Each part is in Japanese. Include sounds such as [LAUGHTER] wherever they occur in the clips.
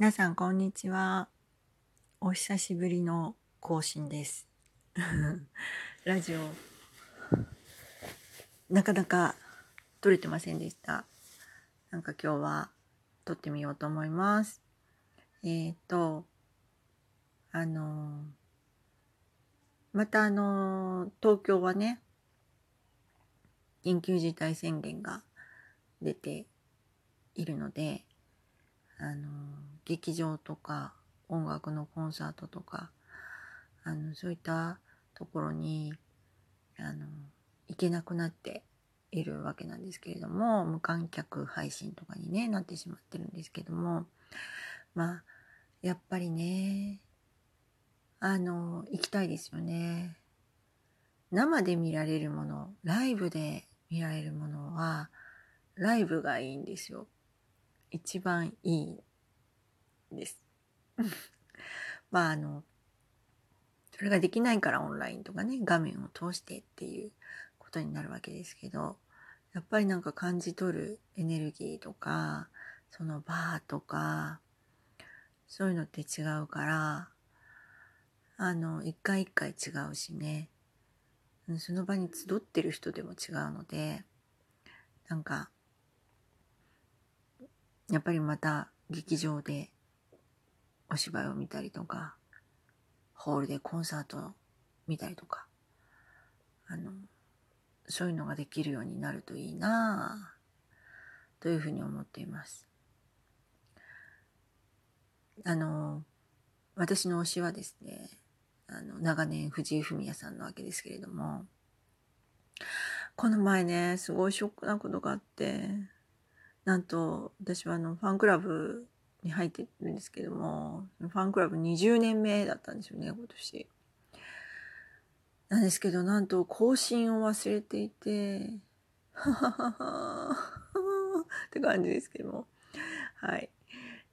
皆さん、こんにちは。お久しぶりの更新です。[LAUGHS] ラジオ、なかなか撮れてませんでした。なんか今日は撮ってみようと思います。えっ、と、あの、またあの、東京はね、緊急事態宣言が出ているので、あの劇場とか音楽のコンサートとかあのそういったところにあの行けなくなっているわけなんですけれども無観客配信とかに、ね、なってしまってるんですけどもまあやっぱりねあの行きたいですよね。生で見られるものライブで見られるものはライブがいいんですよ。一番いいです。[LAUGHS] まああのそれができないからオンラインとかね画面を通してっていうことになるわけですけどやっぱりなんか感じ取るエネルギーとかそのバーとかそういうのって違うからあの一回一回違うしねその場に集ってる人でも違うのでなんかやっぱりまた劇場でお芝居を見たりとか、ホールでコンサートを見たりとか、あの、そういうのができるようになるといいなぁ、というふうに思っています。あの、私の推しはですね、あの、長年藤井フミヤさんなわけですけれども、この前ね、すごいショックなことがあって、なんと私はあのファンクラブに入ってるんですけどもファンクラブ20年目だったんですよね今年。なんですけどなんと更新を忘れていてははははって感じですけどもはい。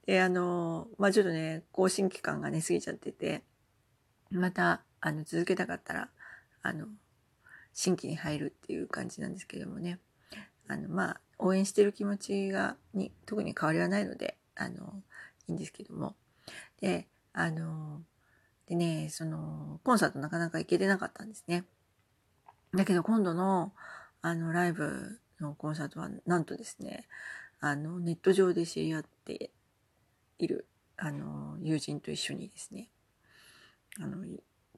であのまあちょっとね更新期間がね過ぎちゃっててまたあの続けたかったらあの新規に入るっていう感じなんですけどもねあのまあ応援してる気持ちがに特に変わりはないのであのいいんですけどもであのでねそのコンサートなかなか行けてなかったんですねだけど今度のあのライブのコンサートはなんとですねあのネット上で知り合っているあの友人と一緒にですねあの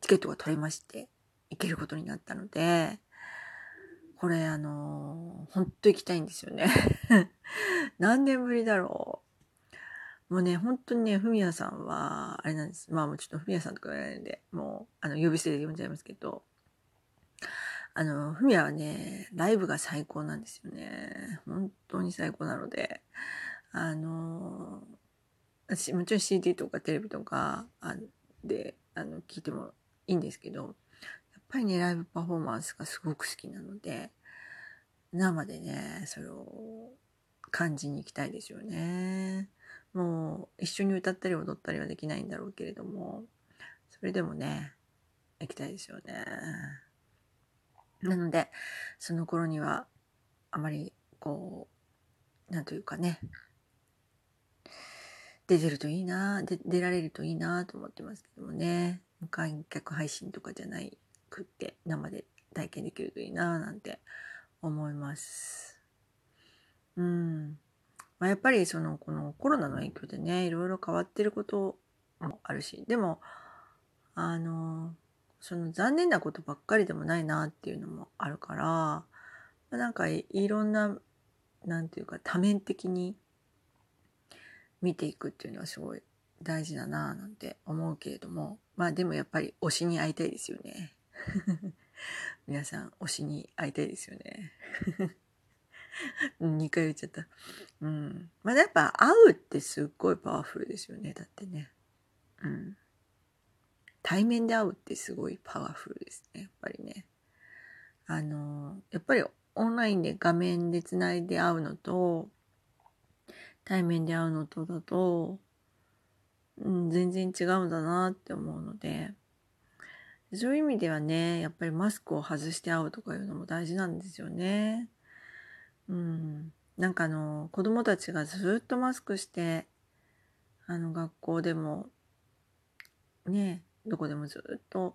チケットが取れまして行けることになったのでこれあのー、ほんと行きたいんですよね。[LAUGHS] 何年ぶりだろう。もうね、本当にね、ふみやさんは、あれなんです。まあもうちょっとふみやさんとか言わないんで、もう、あの、呼び捨てで呼んじゃいますけど、あの、ふみやはね、ライブが最高なんですよね。本当に最高なので、あの、私、もちろん CD とかテレビとか、で、あの、聞いてもいいんですけど、やっぱりね、ライブパフォーマンスがすごく好きなので、生でね、それを感じに行きたいですよね。もう一緒に歌ったり踊ったりはできないんだろうけれども、それでもね、行きたいですよね。なので、その頃には、あまり、こう、なんというかね、出てるといいな、で出られるといいなと思ってますけどもね、無観客配信とかじゃないくって生で体験できるといいななんて思います。うん。まあ、やっぱりそのこのコロナの影響でねいろいろ変わってることもあるしでもあのその残念なことばっかりでもないなっていうのもあるから、まあ、なんかいろんななんていうか多面的に見ていくっていうのはすごい大事だななんて思うけれどもまあでもやっぱり推しに会いたいですよね。[LAUGHS] 皆さん推しに会いたいですよね。2回言っちゃった。うん。まあやっぱ会うってすっごいパワフルですよね。だってね。うん。対面で会うってすごいパワフルですね。やっぱりね。あの、やっぱりオンラインで画面でつないで会うのと、対面で会うのとだと、うん、全然違うんだなって思うので、そういう意味ではね、やっぱりマスクを外して会うとかいうのも大事なんですよね。うん。なんかあの、子供たちがずっとマスクして、あの学校でもねどこでもずっと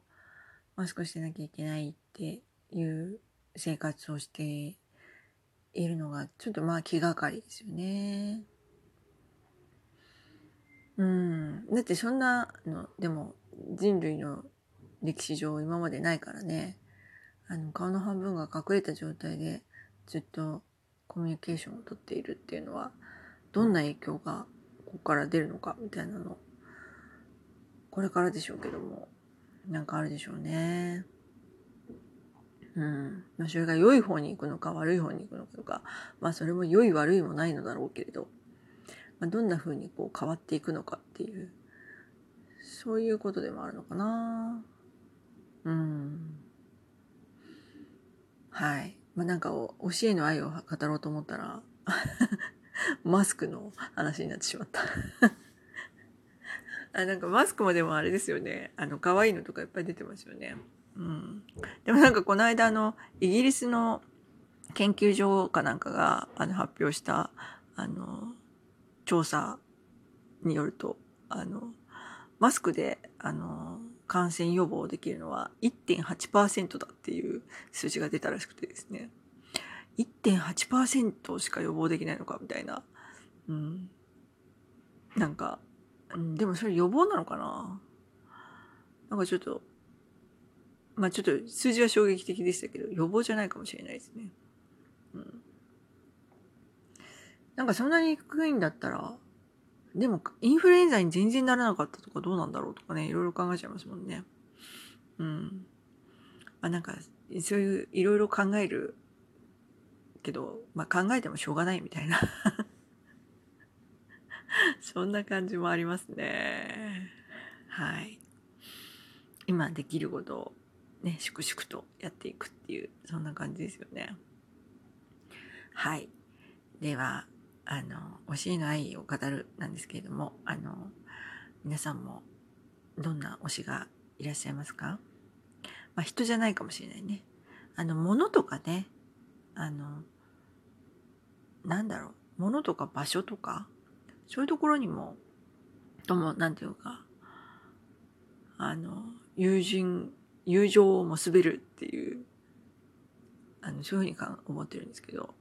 マスクしてなきゃいけないっていう生活をしているのがちょっとまあ気がかりですよね。うん。だってそんなの、でも人類の歴史上今までないからね。あの顔の半分が隠れた状態でずっとコミュニケーションをとっているっていうのはどんな影響がここから出るのかみたいなのこれからでしょうけどもなんかあるでしょうね。うん。まあ、それが良い方に行くのか悪い方に行くのかとか、まあそれも良い悪いもないのだろうけれど、まあ、どんな風にこう変わっていくのかっていう、そういうことでもあるのかな。うん。はい。まあなんか教えの愛を語ろうと思ったら [LAUGHS] マスクの話になってしまった [LAUGHS] あなんかマスクもでもあれですよね。あの、可愛いのとかいっぱい出てますよね。うん。でもなんかこの間あの、イギリスの研究所かなんかがあの発表した、あの、調査によると、あの、マスクで、あの、感染予防できるのは1.8%だっていう数字が出たらしくてですね。1.8%しか予防できないのかみたいな。うん。なんか、うんでもそれ予防なのかな？なんかちょっと、まあちょっと数字は衝撃的でしたけど、予防じゃないかもしれないですね。うん。なんかそんなに低いんだったら、でもインフルエンザに全然ならなかったとかどうなんだろうとかね、いろいろ考えちゃいますもんね。うん。まあなんか、そういういろいろ考えるけど、まあ考えてもしょうがないみたいな [LAUGHS] そんな感じもありますね。はい。今できることをね、粛々とやっていくっていう、そんな感じですよね。はい。では、あの、教えの愛を語るなんですけれども、あの、皆さんもどんな推しがいらっしゃいますか？まあ人じゃないかもしれないね。あの、物とかね、あの、なんだろう、物とか場所とか、そういうところにも、とも、なんていうか、あの、友人、友情を結べるっていう、あの、そういうふうに思ってるんですけど、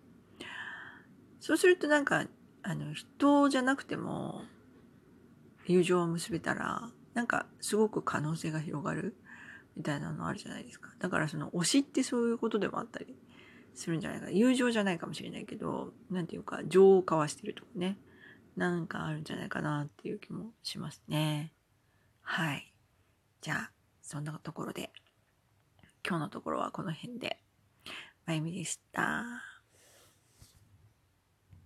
そうするとなんか、あの、人じゃなくても、友情を結べたら、なんかすごく可能性が広がるみたいなのあるじゃないですか。だからその推しってそういうことでもあったりするんじゃないか。友情じゃないかもしれないけど、なんていうか、情を交わしてるとかね。なんかあるんじゃないかなっていう気もしますね。はい。じゃあ、そんなところで、今日のところはこの辺で、まゆみでした。